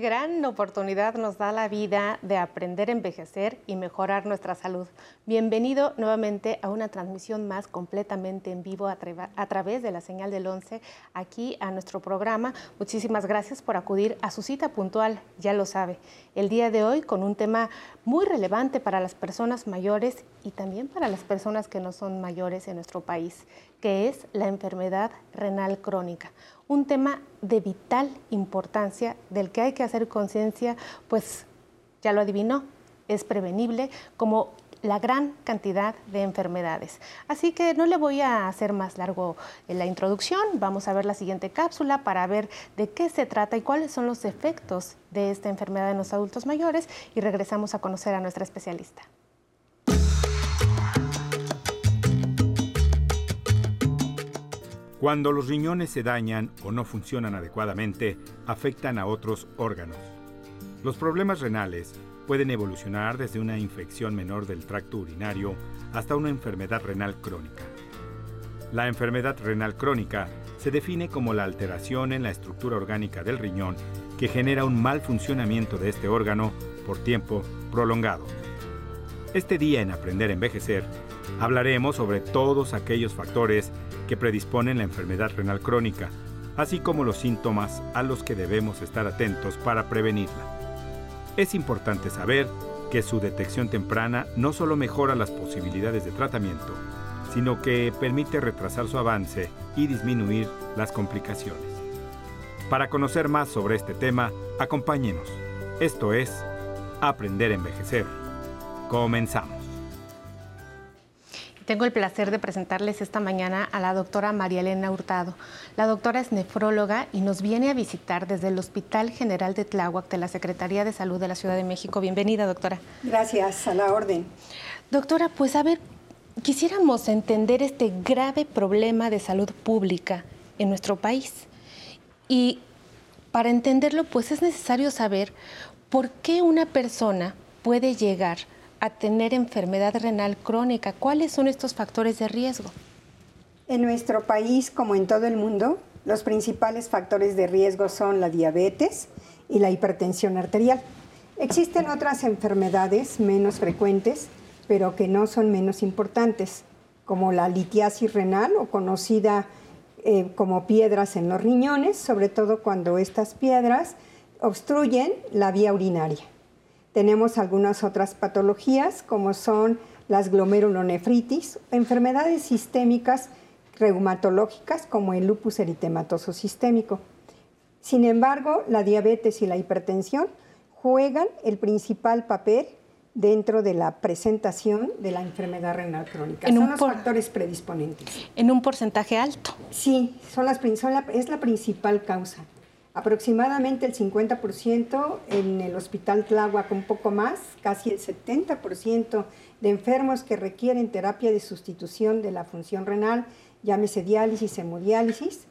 Gran oportunidad nos da la vida de aprender a envejecer y mejorar nuestra salud. Bienvenido nuevamente a una transmisión más completamente en vivo a, través de la señal del 11 aquí a nuestro programa. Muchísimas gracias por acudir a su cita puntual, ya lo sabe. El día de hoy con un tema muy relevante para las personas mayores y también para las personas que no son mayores en nuestro país, que es la enfermedad renal crónica un tema de vital importancia del que hay que hacer conciencia, pues ya lo adivinó, es prevenible como la gran cantidad de enfermedades. Así que no le voy a hacer más largo la introducción, vamos a ver la siguiente cápsula para ver de qué se trata y cuáles son los efectos de esta enfermedad en los adultos mayores y regresamos a conocer a nuestra especialista. Cuando los riñones se dañan o no funcionan adecuadamente, afectan a otros órganos. Los problemas renales pueden evolucionar desde una infección menor del tracto urinario hasta una enfermedad renal crónica. La enfermedad renal crónica se define como la alteración en la estructura orgánica del riñón que genera un mal funcionamiento de este órgano por tiempo prolongado. Este día en Aprender a Envejecer hablaremos sobre todos aquellos factores que predisponen la enfermedad renal crónica, así como los síntomas a los que debemos estar atentos para prevenirla. Es importante saber que su detección temprana no solo mejora las posibilidades de tratamiento, sino que permite retrasar su avance y disminuir las complicaciones. Para conocer más sobre este tema, acompáñenos. Esto es Aprender a Envejecer. Comenzamos. Tengo el placer de presentarles esta mañana a la doctora María Elena Hurtado. La doctora es nefróloga y nos viene a visitar desde el Hospital General de Tláhuac de la Secretaría de Salud de la Ciudad de México. Bienvenida, doctora. Gracias, a la orden. Doctora, pues a ver, quisiéramos entender este grave problema de salud pública en nuestro país. Y para entenderlo, pues es necesario saber por qué una persona puede llegar a tener enfermedad renal crónica. ¿Cuáles son estos factores de riesgo? En nuestro país, como en todo el mundo, los principales factores de riesgo son la diabetes y la hipertensión arterial. Existen otras enfermedades menos frecuentes, pero que no son menos importantes, como la litiasis renal o conocida eh, como piedras en los riñones, sobre todo cuando estas piedras obstruyen la vía urinaria. Tenemos algunas otras patologías como son las glomerulonefritis, enfermedades sistémicas reumatológicas como el lupus eritematoso sistémico. Sin embargo, la diabetes y la hipertensión juegan el principal papel dentro de la presentación de la enfermedad renal crónica. son los factores predisponentes. En un porcentaje alto. Sí, son las, es la principal causa aproximadamente el 50% en el Hospital Tláhuac, un poco más, casi el 70% de enfermos que requieren terapia de sustitución de la función renal, llámese diálisis, hemodiálisis,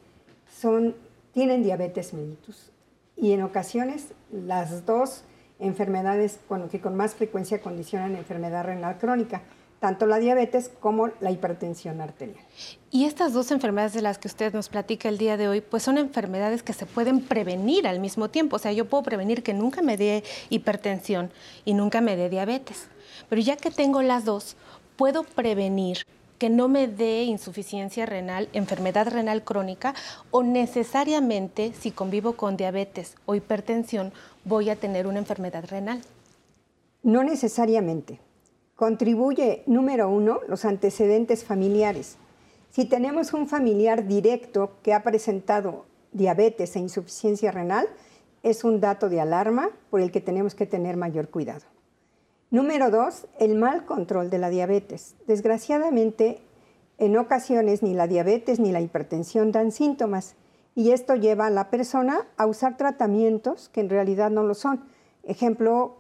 son, tienen diabetes mellitus. Y en ocasiones las dos enfermedades que con más frecuencia condicionan enfermedad renal crónica tanto la diabetes como la hipertensión arterial. Y estas dos enfermedades de las que usted nos platica el día de hoy, pues son enfermedades que se pueden prevenir al mismo tiempo. O sea, yo puedo prevenir que nunca me dé hipertensión y nunca me dé diabetes. Pero ya que tengo las dos, puedo prevenir que no me dé insuficiencia renal, enfermedad renal crónica, o necesariamente si convivo con diabetes o hipertensión, voy a tener una enfermedad renal. No necesariamente. Contribuye, número uno, los antecedentes familiares. Si tenemos un familiar directo que ha presentado diabetes e insuficiencia renal, es un dato de alarma por el que tenemos que tener mayor cuidado. Número dos, el mal control de la diabetes. Desgraciadamente, en ocasiones ni la diabetes ni la hipertensión dan síntomas y esto lleva a la persona a usar tratamientos que en realidad no lo son. Ejemplo,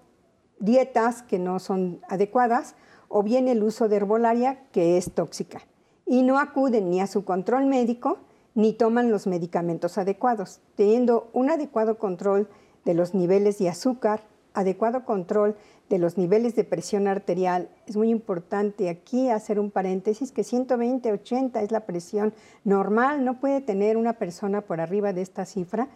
dietas que no son adecuadas o bien el uso de herbolaria que es tóxica. Y no acuden ni a su control médico ni toman los medicamentos adecuados, teniendo un adecuado control de los niveles de azúcar, adecuado control de los niveles de presión arterial. Es muy importante aquí hacer un paréntesis que 120-80 es la presión normal, no puede tener una persona por arriba de esta cifra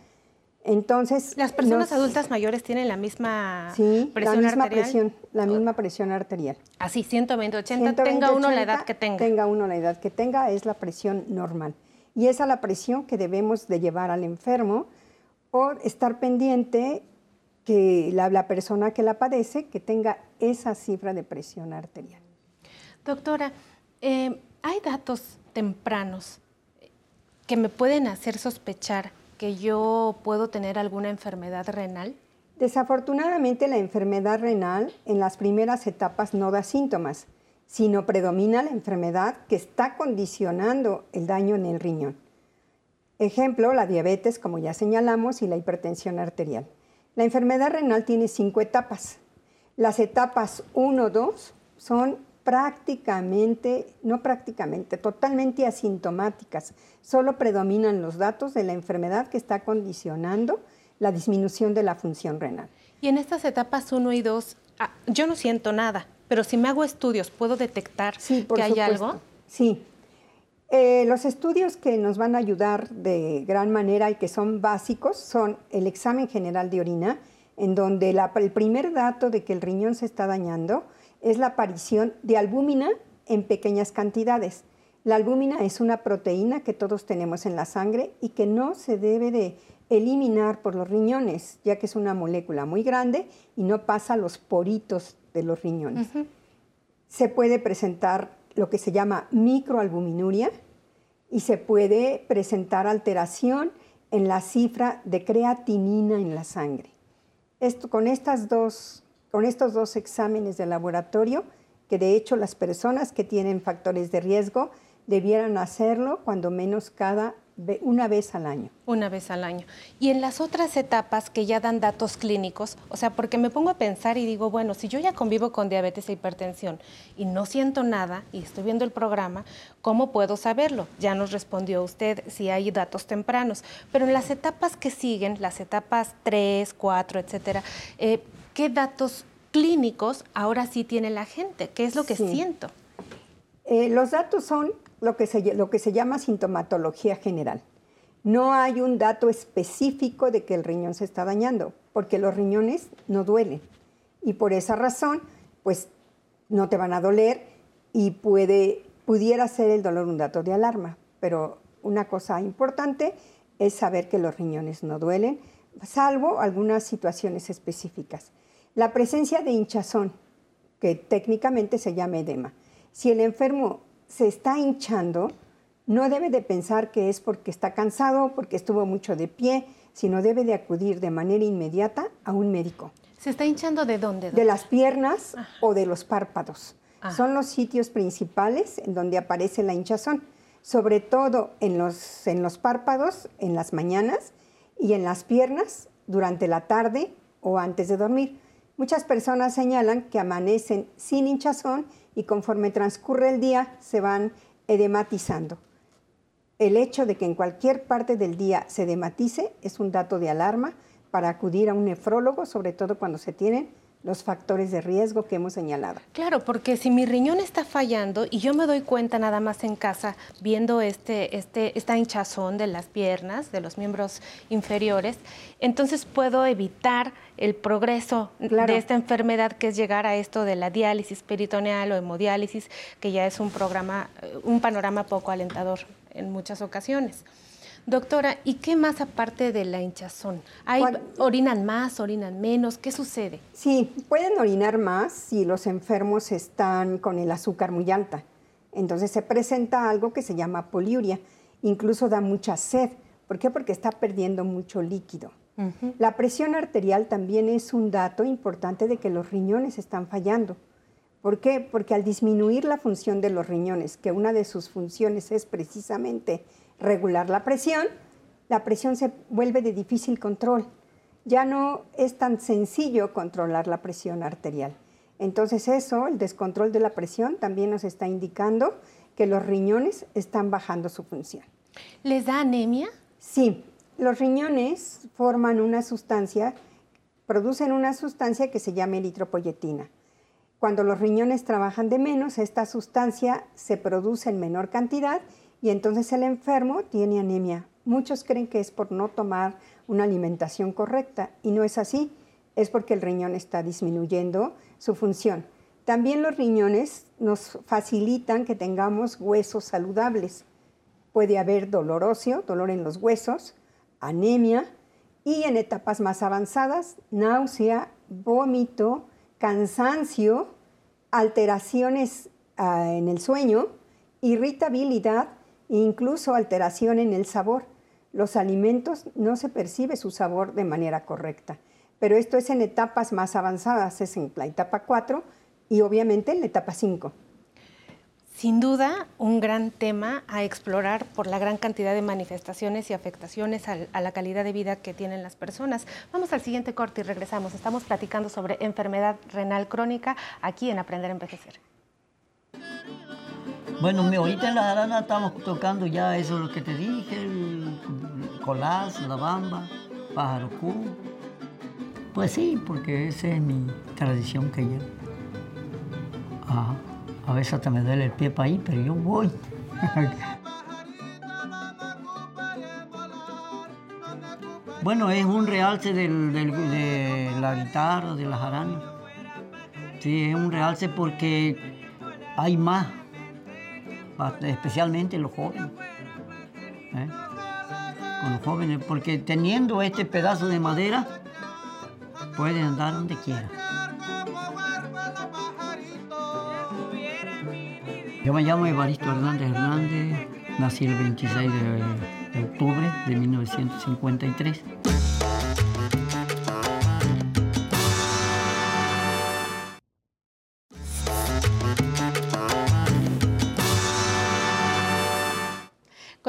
Entonces, las personas adultas mayores tienen la misma sí, presión la misma arterial. Presión, la misma presión arterial. Así, 120, 80, tenga uno la edad que tenga. Tenga uno la edad que tenga, es la presión normal. Y esa es la presión que debemos de llevar al enfermo o estar pendiente que la, la persona que la padece que tenga esa cifra de presión arterial. Doctora, eh, ¿hay datos tempranos que me pueden hacer sospechar que yo puedo tener alguna enfermedad renal? Desafortunadamente la enfermedad renal en las primeras etapas no da síntomas, sino predomina la enfermedad que está condicionando el daño en el riñón. Ejemplo, la diabetes, como ya señalamos, y la hipertensión arterial. La enfermedad renal tiene cinco etapas. Las etapas 1, 2 son prácticamente, no prácticamente, totalmente asintomáticas. Solo predominan los datos de la enfermedad que está condicionando la disminución de la función renal. Y en estas etapas 1 y 2, ah, yo no siento nada, pero si me hago estudios, ¿puedo detectar que hay algo? Sí. Eh, los estudios que nos van a ayudar de gran manera y que son básicos son el examen general de orina, en donde el primer dato de que el riñón se está dañando es la aparición de albúmina en pequeñas cantidades. La albúmina es una proteína que todos tenemos en la sangre y que no se debe de eliminar por los riñones, ya que es una molécula muy grande y no pasa a los poritos de los riñones. Se puede presentar lo que se llama microalbuminuria y se puede presentar alteración en la cifra de creatinina en la sangre. Esto, con estas dos con estos dos exámenes de laboratorio, que de hecho las personas que tienen factores de riesgo debieran hacerlo cuando menos cada una vez al año. Una vez al año. Y en las otras etapas que ya dan datos clínicos, o sea, porque me pongo a pensar y digo, bueno, si yo ya convivo con diabetes e hipertensión y no siento nada y estoy viendo el programa, ¿cómo puedo saberlo? Ya nos respondió usted si hay datos tempranos. Pero en las etapas que siguen, las etapas 3, 4, etcétera, eh, ¿qué datos clínicos ahora sí tiene la gente? ¿Qué es lo que siento? Eh, los datos son lo que, se, lo que se llama sintomatología general. No hay un dato específico de que el riñón se está dañando, porque los riñones no duelen. Y por esa razón, pues no te van a doler y puede, pudiera ser el dolor un dato de alarma. Pero una cosa importante es saber que los riñones no duelen, salvo algunas situaciones específicas. La presencia de hinchazón, que técnicamente se llama edema. Si el enfermo se está hinchando, no debe de pensar que es porque está cansado, porque estuvo mucho de pie, sino debe de acudir de manera inmediata a un médico. ¿Se está hinchando de dónde? De las piernas o de los párpados. Son los sitios principales en donde aparece la hinchazón, sobre todo en los, en los párpados en las mañanas y en las piernas durante la tarde o antes de dormir. Muchas personas señalan que amanecen sin hinchazón y conforme transcurre el día se van edematizando. El hecho de que en cualquier parte del día se edematice es un dato de alarma para acudir a un nefrólogo, sobre todo cuando se tienen los factores de riesgo que hemos señalado. Claro, porque si mi riñón está fallando y yo me doy cuenta nada más en casa viendo este, este, esta hinchazón de las piernas, de los miembros inferiores, entonces puedo evitar el progreso de esta enfermedad que es llegar a esto de la diálisis peritoneal o hemodiálisis, que ya es un programa, un panorama poco alentador en muchas ocasiones. Doctora, ¿y qué más aparte de la hinchazón? ¿Hay, ¿Orinan más, orinan menos? ¿Qué sucede? Sí, pueden orinar más si los enfermos están con el azúcar muy alta. Entonces se presenta algo que se llama poliuria. Incluso da mucha sed. ¿Por qué? Porque está perdiendo mucho líquido. La presión arterial también es un dato importante de que los riñones están fallando. ¿Por qué? Porque al disminuir la función de los riñones, que una de sus funciones es precisamente regular la presión, la presión se vuelve de difícil control. Ya no es tan sencillo controlar la presión arterial. Entonces eso, el descontrol de la presión, también nos está indicando que los riñones están bajando su función. ¿Les da anemia? Sí, los riñones forman una sustancia, producen una sustancia que se llama eritropoyetina. Cuando los riñones trabajan de menos, esta sustancia se produce en menor cantidad y entonces el enfermo tiene anemia. Muchos creen que es por no tomar una alimentación correcta y no es así, es porque el riñón está disminuyendo su función. También los riñones nos facilitan que tengamos huesos saludables. Puede haber dolor óseo, dolor en los huesos, anemia y en etapas más avanzadas, náusea, vómito, cansancio, alteraciones ah, en el sueño, irritabilidad incluso alteración en el sabor. Los alimentos no se percibe su sabor de manera correcta, pero esto es en etapas más avanzadas, es en la etapa 4 y obviamente en la etapa 5. Sin duda, un gran tema a explorar por la gran cantidad de manifestaciones y afectaciones a, la calidad de vida que tienen las personas. Vamos al siguiente corte y regresamos. Estamos platicando sobre enfermedad renal crónica aquí en Aprender a Envejecer. Bueno, ahorita en la jarana estamos tocando ya eso lo que te dije, el colás, la bamba, pájaro cu. Pues sí, porque esa es mi tradición que llevo. A veces hasta me duele el pie para ahí, pero yo voy. bueno, es un realce de la guitarra, de la jarana. Sí, es un realce porque hay más especialmente los jóvenes. ¿eh? Con los jóvenes, porque teniendo este pedazo de madera, pueden andar donde quieran. Yo me llamo Evaristo Hernández Hernández, nací el 26 de, de octubre de 1953.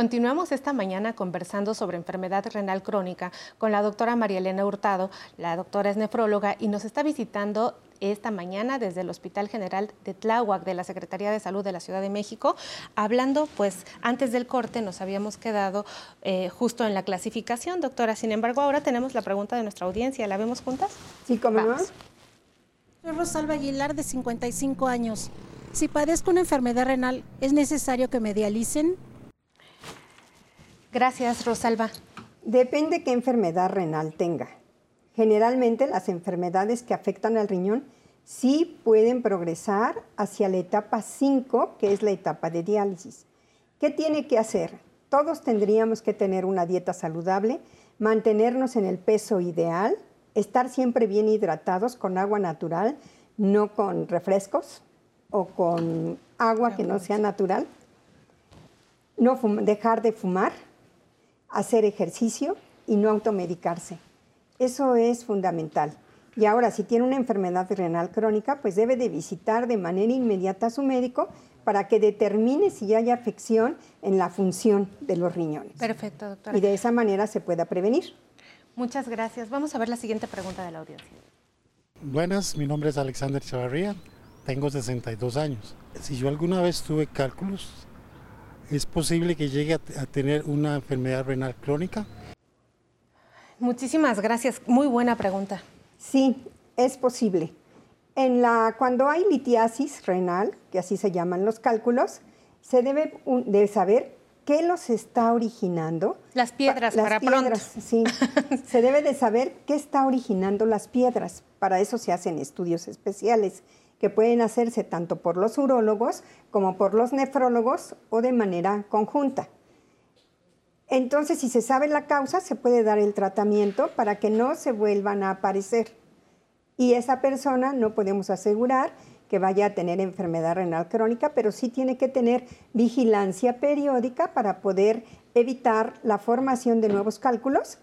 Continuamos esta mañana conversando sobre enfermedad renal crónica con la doctora María Elena Hurtado. La doctora es nefróloga y nos está visitando esta mañana desde el Hospital General de Tláhuac de la Secretaría de Salud de la Ciudad de México, hablando, pues antes del corte nos habíamos quedado eh, justo en la clasificación, doctora. Sin embargo, ahora tenemos la pregunta de nuestra audiencia. ¿La vemos juntas? Sí, ¿cómo no? Soy Rosalba Aguilar, de 55 años. Si padezco una enfermedad renal, ¿es necesario que me dialicen? Gracias, Rosalba. Depende qué enfermedad renal tenga. Generalmente las enfermedades que afectan al riñón sí pueden progresar hacia la etapa 5, que es la etapa de diálisis. ¿Qué tiene que hacer? Todos tendríamos que tener una dieta saludable, mantenernos en el peso ideal, estar siempre bien hidratados con agua natural, no con refrescos o con agua que no sea natural, no dejar de fumar, hacer ejercicio y no automedicarse. Eso es fundamental. Y ahora, si tiene una enfermedad renal crónica, pues debe de visitar de manera inmediata a su médico para que determine si hay afección en la función de los riñones. Perfecto, doctora. Y de esa manera se pueda prevenir. Muchas gracias. Vamos a ver la siguiente pregunta de la audiencia. Buenas, mi nombre es Alexander Chavarría, tengo 62 años. Si yo alguna vez tuve cálculos ¿Es posible que llegue a, tener una enfermedad renal crónica? Muchísimas gracias. Muy buena pregunta. Sí, es posible. En la, cuando hay litiasis renal, que así se llaman los cálculos, se debe de saber qué los está originando. Las piedras, las para piedras, Sí, se debe de saber qué está originando las piedras. Para eso se hacen estudios especiales que pueden hacerse tanto por los urólogos como por los nefrólogos o de manera conjunta. Entonces, si se sabe la causa, se puede dar el tratamiento para que no se vuelvan a aparecer. Y esa persona no podemos asegurar que vaya a tener enfermedad renal crónica, pero sí tiene que tener vigilancia periódica para poder evitar la formación de nuevos cálculos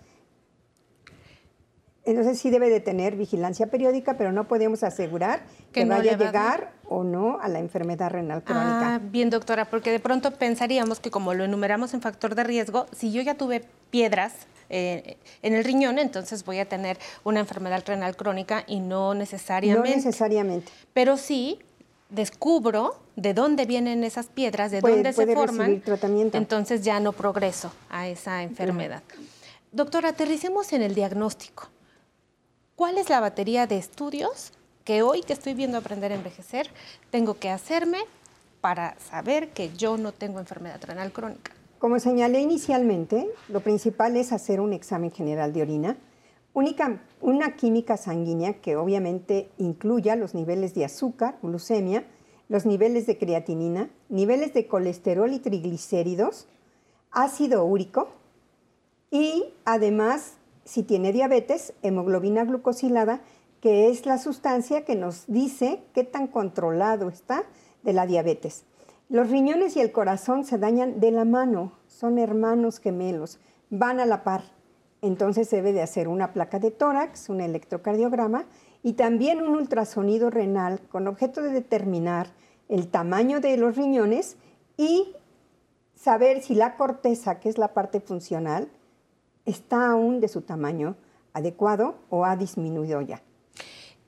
entonces sí debe de tener vigilancia periódica, pero no podemos asegurar que, vaya a llegar o no a la enfermedad renal crónica. Ah, bien, doctora, porque de pronto pensaríamos que como lo enumeramos en factor de riesgo, si yo ya tuve piedras eh, en el riñón, entonces voy a tener una enfermedad renal crónica y no necesariamente. No necesariamente. Pero sí descubro de dónde vienen esas piedras, de dónde se forman, tratamiento. entonces ya no progreso a esa enfermedad. Doctora, aterricemos en el diagnóstico. ¿Cuál es la batería de estudios que hoy que estoy viendo aprender a envejecer tengo que hacerme para saber que yo no tengo enfermedad renal crónica? Como señalé inicialmente, lo principal es hacer un examen general de orina, única, una química sanguínea que obviamente incluya los niveles de azúcar, glucemia, los niveles de creatinina, niveles de colesterol y triglicéridos, ácido úrico y además, si tiene diabetes, hemoglobina glucosilada, que es la sustancia que nos dice qué tan controlado está de la diabetes. Los riñones y el corazón se dañan de la mano, son hermanos gemelos, van a la par. Entonces debe de hacer una placa de tórax, un electrocardiograma y también un ultrasonido renal con objeto de determinar el tamaño de los riñones y saber si la corteza, que es la parte funcional, está aún de su tamaño adecuado o ha disminuido ya.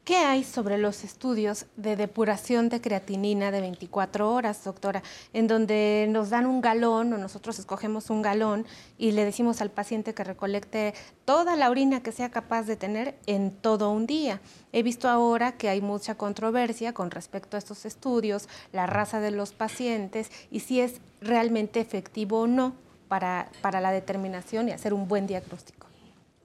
¿Qué hay sobre los estudios de depuración de creatinina de 24 horas, doctora? En donde nos dan un galón o nosotros escogemos un galón y le decimos al paciente que recolecte toda la orina que sea capaz de tener en todo un día. He visto ahora que hay mucha controversia con respecto a estos estudios, la raza de los pacientes y si es realmente efectivo o no para, la determinación y hacer un buen diagnóstico.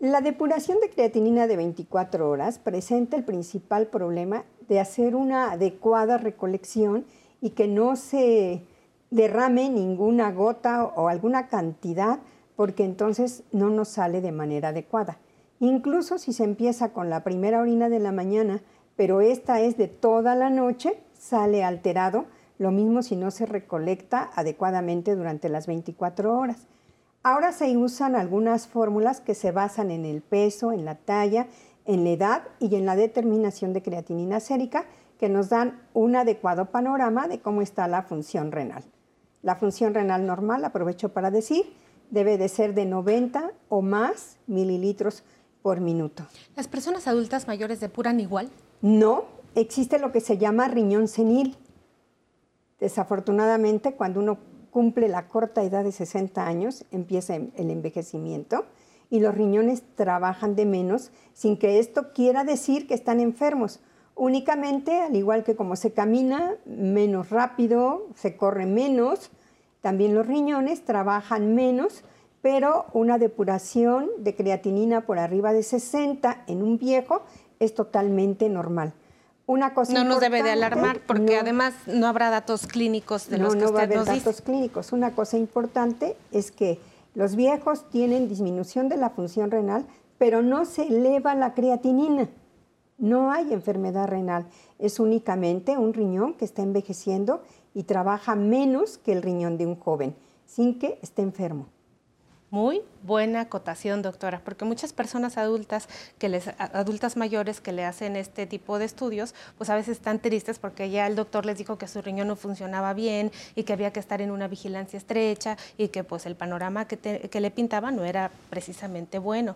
La depuración de creatinina de 24 horas presenta el principal problema de hacer una adecuada recolección y que no se derrame ninguna gota o alguna cantidad porque entonces no nos sale de manera adecuada. Incluso si se empieza con la primera orina de la mañana, pero esta es de toda la noche, sale alterado, lo mismo si no se recolecta adecuadamente durante las 24 horas. Ahora se usan algunas fórmulas que se basan en el peso, en la talla, en la edad y en la determinación de creatinina sérica que nos dan un adecuado panorama de cómo está la función renal. La función renal normal, aprovecho para decir, debe de ser de 90 o más mililitros por minuto. ¿Las personas adultas mayores depuran igual? No, existe lo que se llama riñón senil. Desafortunadamente, cuando uno cumple la corta edad de 60 años, empieza el envejecimiento y los riñones trabajan de menos sin que esto quiera decir que están enfermos. Únicamente, al igual que como se camina menos rápido, se corre menos, también los riñones trabajan menos, pero una depuración de creatinina por arriba de 60 en un viejo es totalmente normal no nos debe de alarmar porque además no habrá datos clínicos de los que no usted va a haber datos clínicos. Una cosa importante es que los viejos tienen disminución de la función renal, pero no se eleva la creatinina. No hay enfermedad renal, es únicamente un riñón que está envejeciendo y trabaja menos que el riñón de un joven, sin que esté enfermo. Muy buena acotación, doctora, porque muchas personas adultas que les adultas mayores que le hacen este tipo de estudios, pues a veces están tristes porque ya el doctor les dijo que su riñón no funcionaba bien y que había que estar en una vigilancia estrecha y que pues el panorama que, que le pintaba no era precisamente bueno.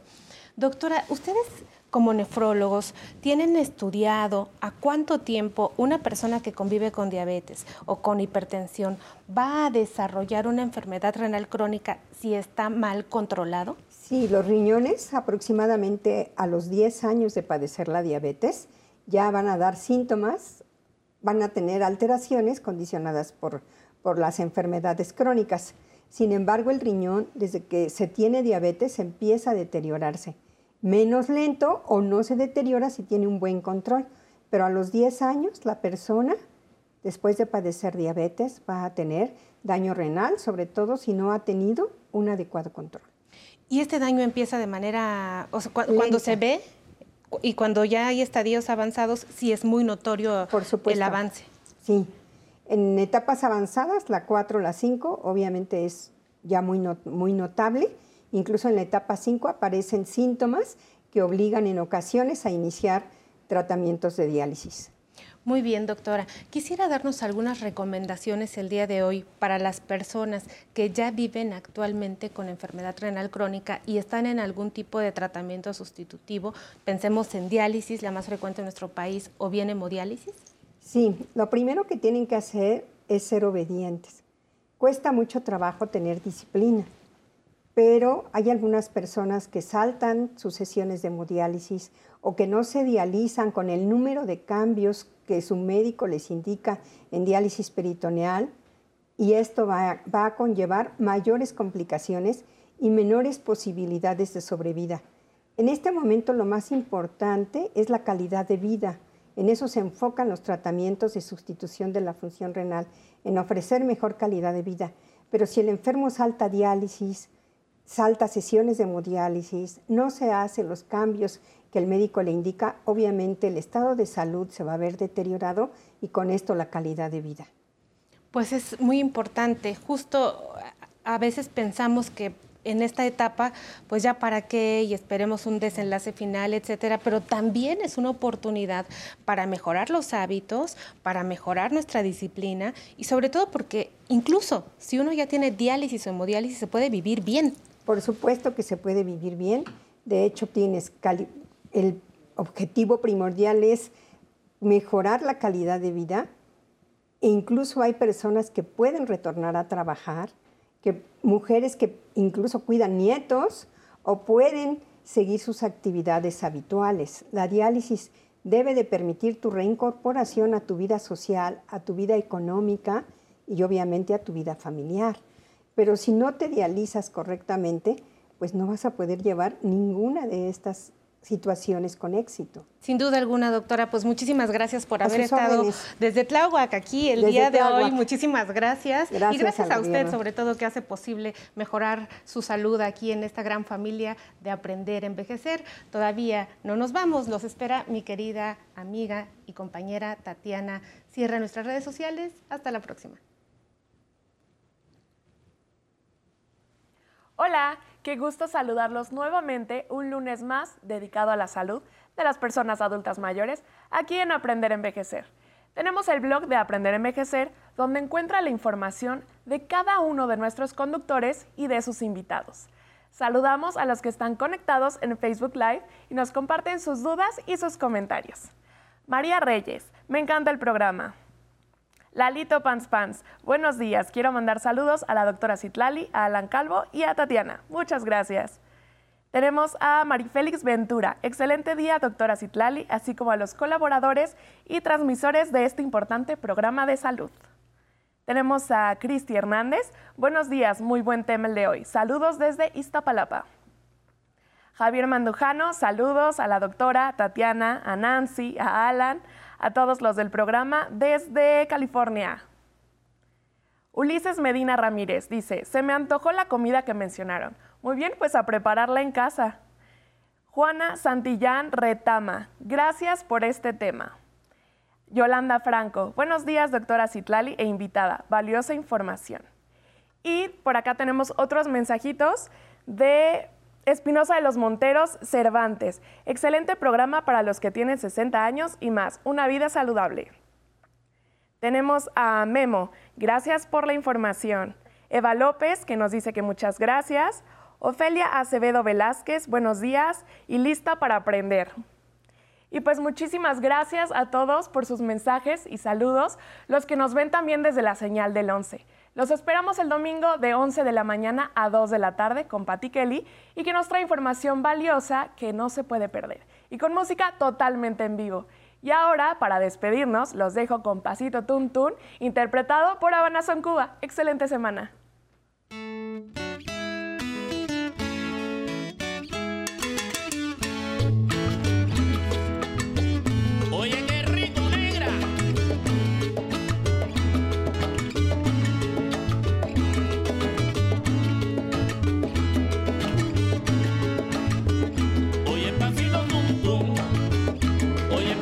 Doctora, ustedes como nefrólogos tienen estudiado a cuánto tiempo una persona que convive con diabetes o con hipertensión va a desarrollar una enfermedad renal crónica si está mal controlado? Sí, los riñones aproximadamente a los 10 años de padecer la diabetes ya van a dar síntomas, van a tener alteraciones condicionadas por, por las enfermedades crónicas. Sin embargo, el riñón, desde que se tiene diabetes, empieza a deteriorarse menos lento o no se deteriora si tiene un buen control. Pero a los 10 años la persona, después de padecer diabetes, va a tener daño renal, sobre todo si no ha tenido un adecuado control. ¿Y este daño empieza de manera, o sea, cuando se ve y cuando ya hay estadios avanzados, sí es muy notorio el avance? Sí. En etapas avanzadas, la 4 o la 5, obviamente es ya muy, muy notable Incluso en la etapa 5 aparecen síntomas que obligan en ocasiones a iniciar tratamientos de diálisis. Muy bien, doctora. Quisiera darnos algunas recomendaciones el día de hoy para las personas que ya viven actualmente con enfermedad renal crónica y están en algún tipo de tratamiento sustitutivo. Pensemos en diálisis, la más frecuente en nuestro país, o bien hemodiálisis. Sí, lo primero que tienen que hacer es ser obedientes. Cuesta mucho trabajo tener disciplina pero hay algunas personas que saltan sus sesiones de hemodiálisis o que no se dializan con el número de cambios que su médico les indica en diálisis peritoneal y esto va, a conllevar mayores complicaciones y menores posibilidades de sobrevida. En este momento lo más importante es la calidad de vida. En eso se enfocan los tratamientos de sustitución de la función renal, en ofrecer mejor calidad de vida. Pero si el enfermo salta diálisis, salta sesiones de hemodiálisis, no se hacen los cambios que el médico le indica, obviamente el estado de salud se va a ver deteriorado y con esto la calidad de vida. Pues es muy importante. Justo a veces pensamos que en esta etapa, pues ya para qué y esperemos un desenlace final, etcétera, pero también es una oportunidad para mejorar los hábitos, para mejorar nuestra disciplina y sobre todo porque incluso si uno ya tiene diálisis o hemodiálisis se puede vivir bien. Por supuesto que se puede vivir bien. De hecho, tienes el objetivo primordial es mejorar la calidad de vida e incluso hay personas que pueden retornar a trabajar, que mujeres que incluso cuidan nietos o pueden seguir sus actividades habituales. La diálisis debe de permitir tu reincorporación a tu vida social, a tu vida económica y obviamente a tu vida familiar. Pero si no te dializas correctamente, pues no vas a poder llevar ninguna de estas situaciones con éxito. Sin duda alguna, doctora, pues muchísimas gracias por haber estado desde Tláhuac aquí el día de hoy. Muchísimas gracias. y gracias a usted, sobre todo, que hace posible mejorar su salud aquí en esta gran familia de aprender a envejecer. Todavía no nos vamos, los espera mi querida amiga y compañera Tatiana. Cierra nuestras redes sociales. Hasta la próxima. Hola, qué gusto saludarlos nuevamente un lunes más dedicado a la salud de las personas adultas mayores aquí en Aprender a Envejecer. Tenemos el blog de Aprender a Envejecer donde encuentra la información de cada uno de nuestros conductores y de sus invitados. Saludamos a los que están conectados en Facebook Live y nos comparten sus dudas y sus comentarios. María Reyes, me encanta el programa. Lalito Pans Pans, buenos días. Quiero mandar saludos a la doctora Citlali, a Alan Calvo y a Tatiana. Muchas gracias. Tenemos a Marifélix Ventura. Excelente día, doctora Citlali, así como a los colaboradores y transmisores de este importante programa de salud. Tenemos a Cristi Hernández. Buenos días, muy buen tema el de hoy. Saludos desde Iztapalapa. Javier Mandujano, saludos a la doctora Tatiana, a Nancy, a Alan, a todos los del programa desde California. Ulises Medina Ramírez dice, se me antojó la comida que mencionaron. Muy bien, pues a prepararla en casa. Juana Santillán Retama, gracias por este tema. Yolanda Franco, buenos días doctora Citlali e invitada, valiosa información. Y por acá tenemos otros mensajitos de Espinosa de los Monteros Cervantes. Excelente programa para los que tienen 60 años y más. Una vida saludable. Tenemos a Memo. Gracias por la información. Eva López, que nos dice que muchas gracias. Ofelia Acevedo Velázquez, buenos días y lista para aprender. Y pues muchísimas gracias a todos por sus mensajes y saludos, los que nos ven también desde la señal del 11. Los esperamos el domingo de 11 de la mañana a 2 de la tarde con Patti Kelly y que nos trae información valiosa que no se puede perder y con música totalmente en vivo. Y ahora, para despedirnos, los dejo con Pasito Tun Tun, interpretado por Habana Son Cuba. Excelente semana.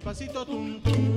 pasito tum tum.